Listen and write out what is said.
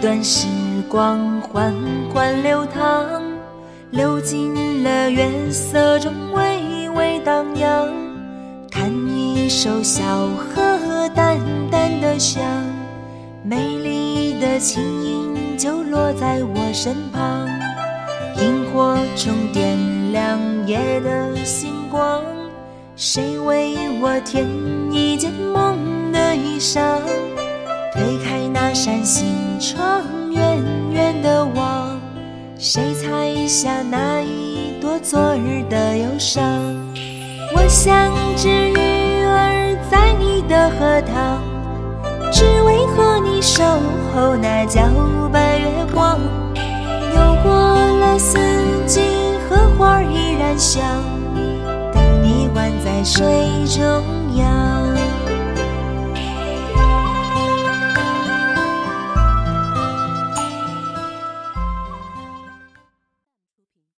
段时光缓缓流淌，流进了月色中微微荡漾。看一首小河淡淡的香，美丽的琴音就落在我身旁。萤火虫点亮夜的星光，谁为我添一件梦的衣裳？推开那扇心窗，远远的望，谁采下那一朵昨日的忧伤？我像只鱼儿在你的荷塘，只为和你守候那皎白月光。又过了四季，荷花依然香，等你宛在水中央。